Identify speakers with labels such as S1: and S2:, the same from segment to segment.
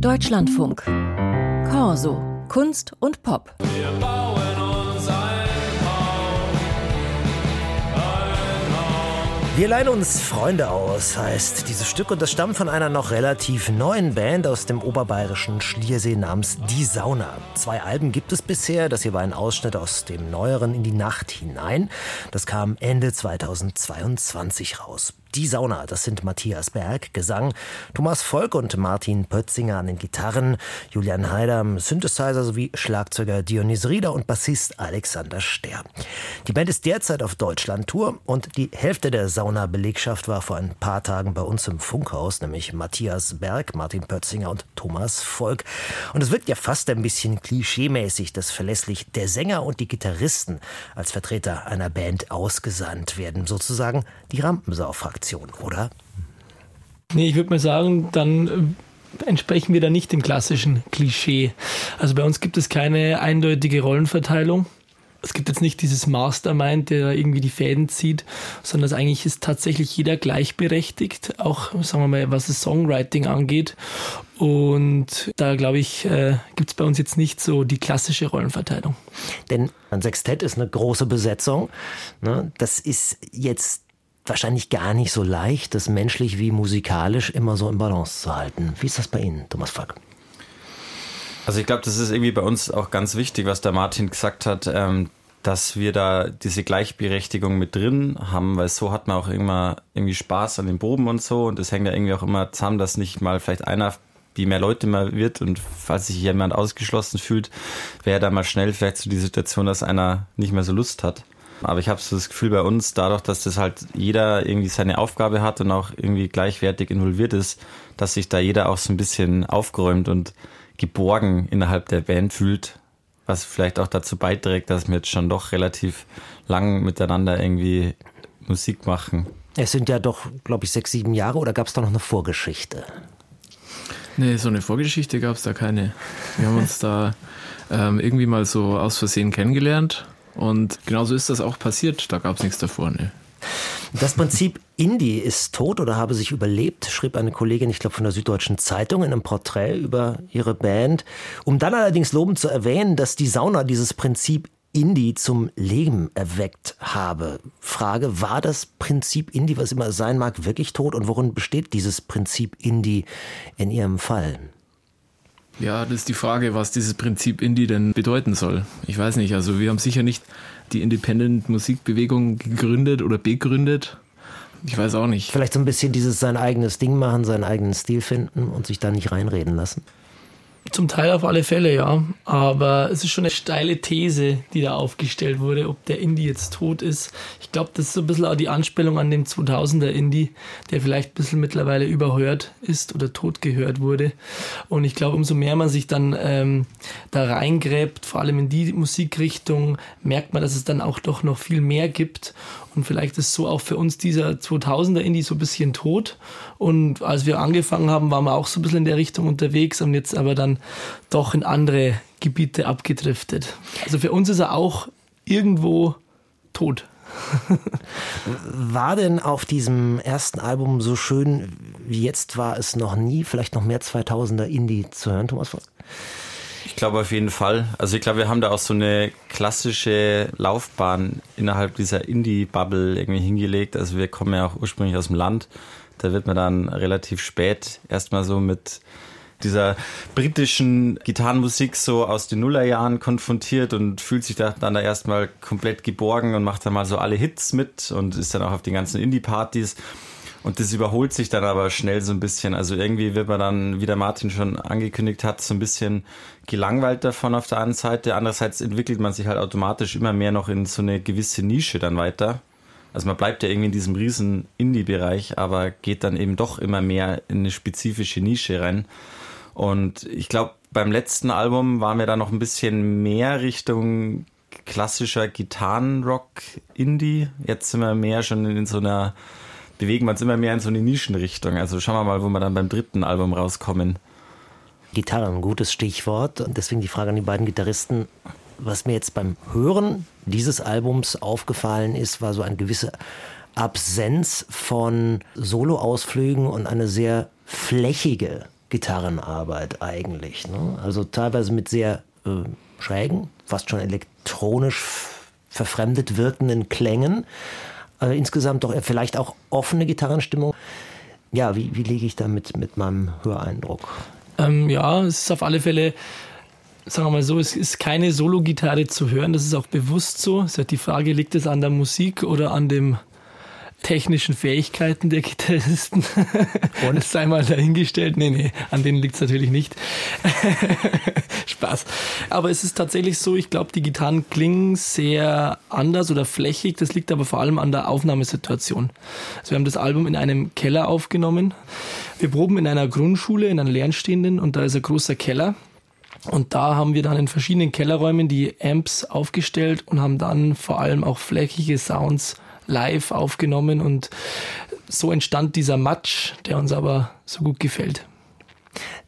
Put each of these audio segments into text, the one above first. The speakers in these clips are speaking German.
S1: Deutschlandfunk. Corso. Kunst und Pop.
S2: Wir bauen uns ein Haus, ein Haus.
S3: Wir leihen uns Freunde aus, heißt dieses Stück und das stammt von einer noch relativ neuen Band aus dem oberbayerischen Schliersee namens Die Sauna. Zwei Alben gibt es bisher, das hier war ein Ausschnitt aus dem neueren In die Nacht hinein. Das kam Ende 2022 raus. Die Sauna, das sind Matthias Berg, Gesang, Thomas Volk und Martin Pötzinger an den Gitarren, Julian Heider Synthesizer sowie Schlagzeuger Dionys Rieder und Bassist Alexander Ster. Die Band ist derzeit auf Deutschland-Tour und die Hälfte der Sauna-Belegschaft war vor ein paar Tagen bei uns im Funkhaus, nämlich Matthias Berg, Martin Pötzinger und Thomas Volk. Und es wirkt ja fast ein bisschen klischeemäßig, dass verlässlich der Sänger und die Gitarristen als Vertreter einer Band ausgesandt werden, sozusagen die Rampensau-Fraktion, oder?
S4: Nee, ich würde mal sagen, dann äh, entsprechen wir da nicht dem klassischen Klischee. Also bei uns gibt es keine eindeutige Rollenverteilung. Es gibt jetzt nicht dieses Mastermind, der da irgendwie die Fäden zieht, sondern eigentlich ist tatsächlich jeder gleichberechtigt, auch sagen wir mal, was das Songwriting angeht. Und da glaube ich, äh, gibt es bei uns jetzt nicht so die klassische Rollenverteilung.
S3: Denn ein Sextett ist eine große Besetzung. Ne? Das ist jetzt wahrscheinlich gar nicht so leicht, das menschlich wie musikalisch immer so in Balance zu halten. Wie ist das bei Ihnen, Thomas Falk?
S5: Also ich glaube, das ist irgendwie bei uns auch ganz wichtig, was der Martin gesagt hat, ähm, dass wir da diese Gleichberechtigung mit drin haben, weil so hat man auch immer irgendwie Spaß an den Proben und so und es hängt ja irgendwie auch immer zusammen, dass nicht mal vielleicht einer wie mehr Leute man wird und falls sich jemand ausgeschlossen fühlt, wäre da mal schnell vielleicht so die Situation, dass einer nicht mehr so Lust hat. Aber ich habe so das Gefühl bei uns, dadurch, dass das halt jeder irgendwie seine Aufgabe hat und auch irgendwie gleichwertig involviert ist, dass sich da jeder auch so ein bisschen aufgeräumt und geborgen innerhalb der Band fühlt, was vielleicht auch dazu beiträgt, dass wir jetzt schon doch relativ lang miteinander irgendwie Musik machen.
S3: Es sind ja doch, glaube ich, sechs, sieben Jahre oder gab es da noch eine Vorgeschichte?
S6: Nee, so eine Vorgeschichte gab es da keine. Wir haben uns da ähm, irgendwie mal so aus Versehen kennengelernt und genauso ist das auch passiert. Da gab es nichts davor. Ne.
S3: Das Prinzip Indie ist tot oder habe sich überlebt, schrieb eine Kollegin, ich glaube von der Süddeutschen Zeitung, in einem Porträt über ihre Band. Um dann allerdings lobend zu erwähnen, dass die Sauna dieses Prinzip Indie zum Leben erweckt habe. Frage, war das Prinzip Indie, was immer sein mag, wirklich tot? Und worin besteht dieses Prinzip Indie in Ihrem Fall?
S6: Ja, das ist die Frage, was dieses Prinzip Indie denn bedeuten soll. Ich weiß nicht, also wir haben sicher nicht die Independent-Musikbewegung gegründet oder begründet. Ich weiß auch nicht.
S3: Vielleicht so ein bisschen dieses sein eigenes Ding machen, seinen eigenen Stil finden und sich da nicht reinreden lassen.
S4: Zum Teil auf alle Fälle, ja. Aber es ist schon eine steile These, die da aufgestellt wurde, ob der Indie jetzt tot ist. Ich glaube, das ist so ein bisschen auch die Anspielung an den 2000er Indie, der vielleicht ein bisschen mittlerweile überhört ist oder tot gehört wurde. Und ich glaube, umso mehr man sich dann ähm, da reingräbt, vor allem in die Musikrichtung, merkt man, dass es dann auch doch noch viel mehr gibt. Und vielleicht ist so auch für uns dieser 2000er Indie so ein bisschen tot. Und als wir angefangen haben, waren wir auch so ein bisschen in der Richtung unterwegs und jetzt aber dann doch in andere Gebiete abgedriftet. Also für uns ist er auch irgendwo tot.
S3: War denn auf diesem ersten Album so schön wie jetzt war es noch nie, vielleicht noch mehr 2000er Indie zu hören, Thomas Volk?
S5: Ich glaube auf jeden Fall. Also ich glaube, wir haben da auch so eine klassische Laufbahn innerhalb dieser Indie-Bubble irgendwie hingelegt. Also wir kommen ja auch ursprünglich aus dem Land. Da wird man dann relativ spät erstmal so mit dieser britischen Gitarrenmusik so aus den Nullerjahren konfrontiert und fühlt sich da dann da erstmal komplett geborgen und macht dann mal so alle Hits mit und ist dann auch auf den ganzen Indie-Partys. Und das überholt sich dann aber schnell so ein bisschen. Also irgendwie wird man dann, wie der Martin schon angekündigt hat, so ein bisschen gelangweilt davon auf der einen Seite. Andererseits entwickelt man sich halt automatisch immer mehr noch in so eine gewisse Nische dann weiter. Also man bleibt ja irgendwie in diesem riesen Indie-Bereich, aber geht dann eben doch immer mehr in eine spezifische Nische rein. Und ich glaube, beim letzten Album waren wir da noch ein bisschen mehr Richtung klassischer Gitarrenrock-Indie. Jetzt sind wir mehr schon in so einer bewegen wir uns immer mehr in so eine Nischenrichtung. Also schauen wir mal, wo wir dann beim dritten Album rauskommen.
S3: Gitarre, ein gutes Stichwort. Und deswegen die Frage an die beiden Gitarristen. Was mir jetzt beim Hören dieses Albums aufgefallen ist, war so eine gewisse Absenz von Soloausflügen und eine sehr flächige Gitarrenarbeit eigentlich. Ne? Also teilweise mit sehr äh, schrägen, fast schon elektronisch verfremdet wirkenden Klängen. Äh, insgesamt doch vielleicht auch offene Gitarrenstimmung. Ja, wie, wie liege ich da mit, mit meinem Höreindruck?
S4: Ähm, ja, es ist auf alle Fälle sagen wir mal so, es ist keine Solo-Gitarre zu hören, das ist auch bewusst so. Es ist halt die Frage, liegt es an der Musik oder an dem technischen Fähigkeiten der Gitarristen. Und es sei mal dahingestellt. Nee, nee, an denen liegt es natürlich nicht. Spaß. Aber es ist tatsächlich so, ich glaube, die Gitarren klingen sehr anders oder flächig. Das liegt aber vor allem an der Aufnahmesituation. Also wir haben das Album in einem Keller aufgenommen. Wir proben in einer Grundschule, in einer Lernstehenden und da ist ein großer Keller. Und da haben wir dann in verschiedenen Kellerräumen die Amps aufgestellt und haben dann vor allem auch flächige Sounds live aufgenommen und so entstand dieser Matsch, der uns aber so gut gefällt.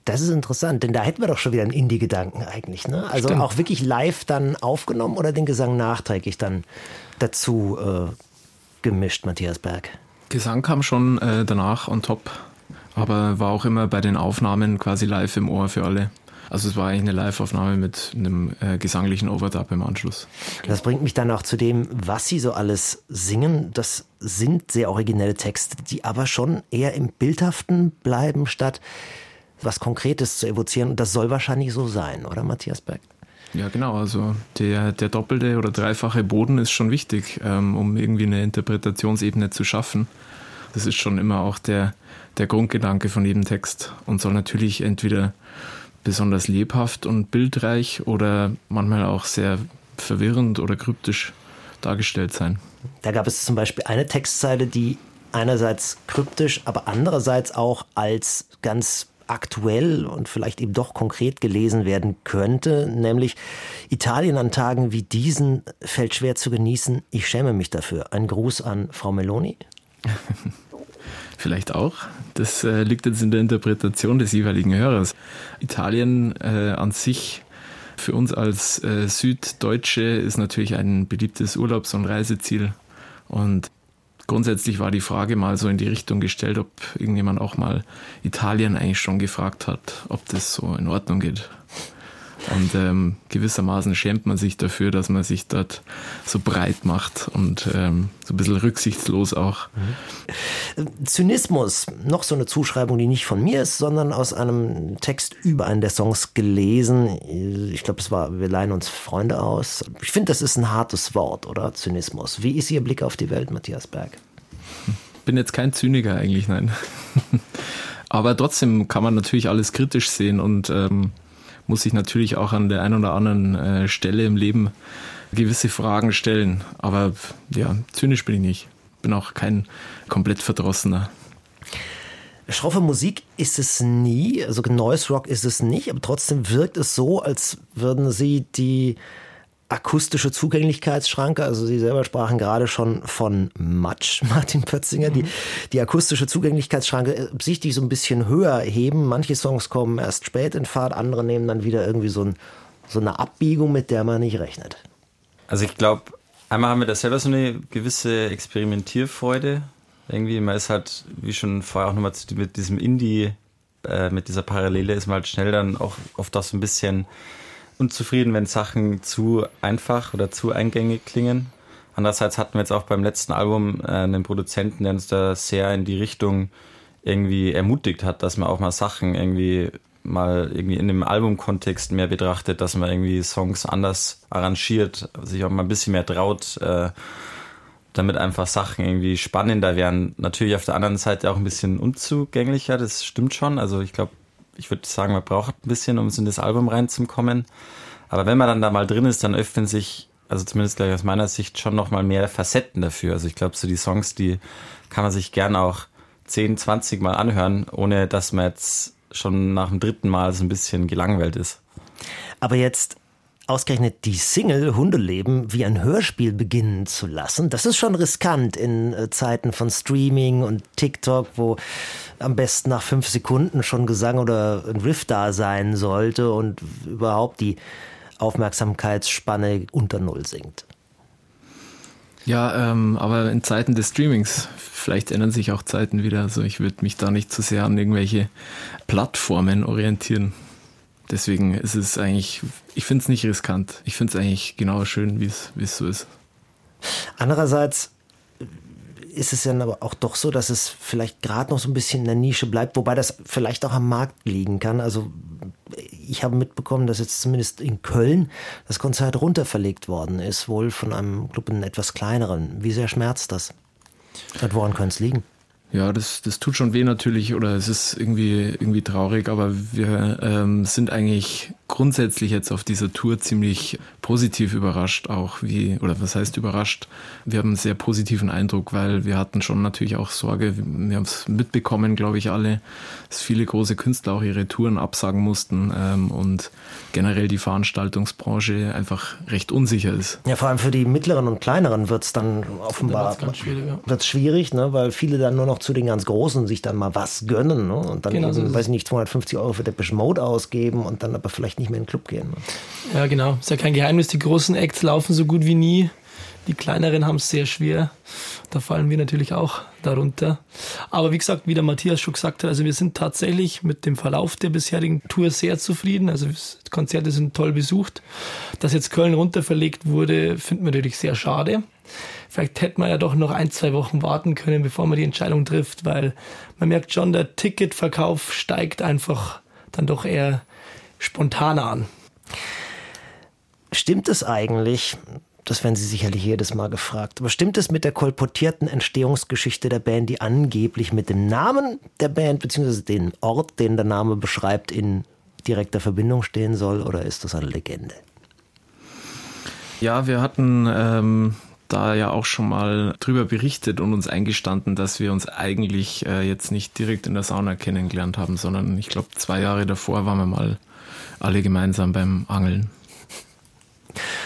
S3: Das ist interessant, denn da hätten wir doch schon wieder einen Indie-Gedanken eigentlich. Ne? Also Stimmt. auch wirklich live dann aufgenommen oder den Gesang nachträglich dann dazu äh, gemischt, Matthias Berg?
S6: Gesang kam schon äh, danach on top, aber war auch immer bei den Aufnahmen quasi live im Ohr für alle. Also es war eigentlich eine Live-Aufnahme mit einem äh, gesanglichen Overdub im Anschluss.
S3: Das bringt mich dann auch zu dem, was Sie so alles singen. Das sind sehr originelle Texte, die aber schon eher im Bildhaften bleiben, statt was Konkretes zu evozieren. Und das soll wahrscheinlich so sein, oder Matthias Berg?
S6: Ja, genau. Also der, der doppelte oder dreifache Boden ist schon wichtig, ähm, um irgendwie eine Interpretationsebene zu schaffen. Das ist schon immer auch der, der Grundgedanke von jedem Text und soll natürlich entweder besonders lebhaft und bildreich oder manchmal auch sehr verwirrend oder kryptisch dargestellt sein.
S3: Da gab es zum Beispiel eine Textzeile, die einerseits kryptisch, aber andererseits auch als ganz aktuell und vielleicht eben doch konkret gelesen werden könnte, nämlich Italien an Tagen wie diesen fällt schwer zu genießen. Ich schäme mich dafür. Ein Gruß an Frau Meloni.
S6: Vielleicht auch. Das äh, liegt jetzt in der Interpretation des jeweiligen Hörers. Italien äh, an sich für uns als äh, Süddeutsche ist natürlich ein beliebtes Urlaubs- und Reiseziel. Und grundsätzlich war die Frage mal so in die Richtung gestellt, ob irgendjemand auch mal Italien eigentlich schon gefragt hat, ob das so in Ordnung geht. Und ähm, gewissermaßen schämt man sich dafür, dass man sich dort so breit macht und ähm, so ein bisschen rücksichtslos auch.
S3: Mhm. Zynismus, noch so eine Zuschreibung, die nicht von mir ist, sondern aus einem Text über einen der Songs gelesen. Ich glaube, es war Wir leihen uns Freunde aus. Ich finde, das ist ein hartes Wort, oder? Zynismus. Wie ist Ihr Blick auf die Welt, Matthias Berg?
S6: Bin jetzt kein Zyniker eigentlich, nein. Aber trotzdem kann man natürlich alles kritisch sehen und ähm, muss sich natürlich auch an der einen oder anderen äh, Stelle im Leben gewisse Fragen stellen. Aber ja, zynisch bin ich nicht. Bin auch kein komplett Verdrossener.
S3: Schroffe Musik ist es nie, also Noise Rock ist es nicht, aber trotzdem wirkt es so, als würden sie die akustische Zugänglichkeitsschranke. Also Sie selber sprachen gerade schon von Matsch, Martin Pötzinger. Mhm. Die, die akustische Zugänglichkeitsschranke äh, sichtlich so ein bisschen höher heben. Manche Songs kommen erst spät in Fahrt, andere nehmen dann wieder irgendwie so, ein, so eine Abbiegung, mit der man nicht rechnet.
S5: Also ich glaube, einmal haben wir da selber so eine gewisse Experimentierfreude. Irgendwie, man ist halt, wie schon vorher auch nochmal mit diesem Indie, äh, mit dieser Parallele ist man halt schnell dann auch oft auch so ein bisschen unzufrieden, wenn Sachen zu einfach oder zu eingängig klingen. Andererseits hatten wir jetzt auch beim letzten Album äh, einen Produzenten, der uns da sehr in die Richtung irgendwie ermutigt hat, dass man auch mal Sachen irgendwie mal irgendwie in dem Albumkontext mehr betrachtet, dass man irgendwie Songs anders arrangiert, sich auch mal ein bisschen mehr traut, äh, damit einfach Sachen irgendwie spannender werden. Natürlich auf der anderen Seite auch ein bisschen unzugänglicher, das stimmt schon. Also ich glaube, ich würde sagen, man braucht ein bisschen, um in das Album reinzukommen. Aber wenn man dann da mal drin ist, dann öffnen sich, also zumindest gleich aus meiner Sicht, schon nochmal mehr Facetten dafür. Also ich glaube, so die Songs, die kann man sich gern auch 10, 20 Mal anhören, ohne dass man jetzt schon nach dem dritten Mal so ein bisschen gelangweilt ist.
S3: Aber jetzt ausgerechnet die Single Hundeleben wie ein Hörspiel beginnen zu lassen, das ist schon riskant in äh, Zeiten von Streaming und TikTok, wo am besten nach fünf Sekunden schon Gesang oder ein Riff da sein sollte und überhaupt die Aufmerksamkeitsspanne unter Null sinkt.
S6: Ja, ähm, aber in Zeiten des Streamings, vielleicht ändern sich auch Zeiten wieder. Also ich würde mich da nicht zu sehr an irgendwelche Plattformen orientieren. Deswegen ist es eigentlich, ich finde es nicht riskant. Ich finde es eigentlich genau schön, wie es so ist.
S3: Andererseits ist es dann aber auch doch so, dass es vielleicht gerade noch so ein bisschen in der Nische bleibt, wobei das vielleicht auch am Markt liegen kann. Also ich habe mitbekommen, dass jetzt zumindest in Köln das Konzert runterverlegt worden ist, wohl von einem Club in etwas kleineren. Wie sehr schmerzt das? Und woran könnte es liegen?
S6: Ja, das, das tut schon weh natürlich oder es ist irgendwie, irgendwie traurig, aber wir ähm, sind eigentlich grundsätzlich jetzt auf dieser Tour ziemlich positiv überrascht, auch wie, oder was heißt überrascht? Wir haben einen sehr positiven Eindruck, weil wir hatten schon natürlich auch Sorge, wir haben es mitbekommen, glaube ich, alle, dass viele große Künstler auch ihre Touren absagen mussten ähm, und generell die Veranstaltungsbranche einfach recht unsicher ist.
S3: Ja, vor allem für die mittleren und kleineren wird es dann offenbar
S4: wird's schwierig, ja.
S3: wird's schwierig, ne? weil viele dann nur noch zu den ganz Großen sich dann mal was gönnen ne? und dann,
S4: Genau, so
S3: eben,
S4: ist
S3: weiß ich nicht, 250 Euro für Depeche Mode ausgeben und dann aber vielleicht nicht mehr in den Club gehen. Ne?
S4: Ja, genau. Ist ja kein Geheimnis. Die großen Acts laufen so gut wie nie. Die kleineren haben es sehr schwer. Da fallen wir natürlich auch darunter. Aber wie gesagt, wie der Matthias schon gesagt hat, also wir sind tatsächlich mit dem Verlauf der bisherigen Tour sehr zufrieden. Also Konzerte sind toll besucht. Dass jetzt Köln runterverlegt wurde, finden wir natürlich sehr schade. Vielleicht hätte man ja doch noch ein, zwei Wochen warten können, bevor man die Entscheidung trifft, weil man merkt schon, der Ticketverkauf steigt einfach dann doch eher spontaner an.
S3: Stimmt es eigentlich, das werden Sie sicherlich jedes Mal gefragt, aber stimmt es mit der kolportierten Entstehungsgeschichte der Band, die angeblich mit dem Namen der Band bzw. dem Ort, den der Name beschreibt, in direkter Verbindung stehen soll oder ist das eine Legende?
S6: Ja, wir hatten ähm, da ja auch schon mal drüber berichtet und uns eingestanden, dass wir uns eigentlich äh, jetzt nicht direkt in der Sauna kennengelernt haben, sondern ich glaube zwei Jahre davor waren wir mal alle gemeinsam beim Angeln.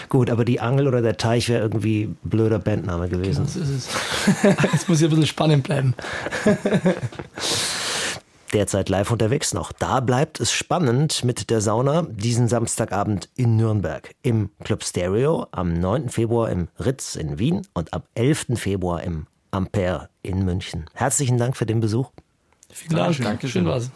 S3: Gut, aber die Angel oder der Teich wäre irgendwie ein blöder Bandname gewesen.
S4: Das ist es. Jetzt muss ich ein bisschen spannend bleiben.
S3: Derzeit live unterwegs noch. Da bleibt es spannend mit der Sauna diesen Samstagabend in Nürnberg. Im Club Stereo, am 9. Februar im Ritz in Wien und am 11. Februar im Ampere in München. Herzlichen Dank für den Besuch.
S4: Vielen Dank.
S5: Dankeschön.
S4: Schön war's.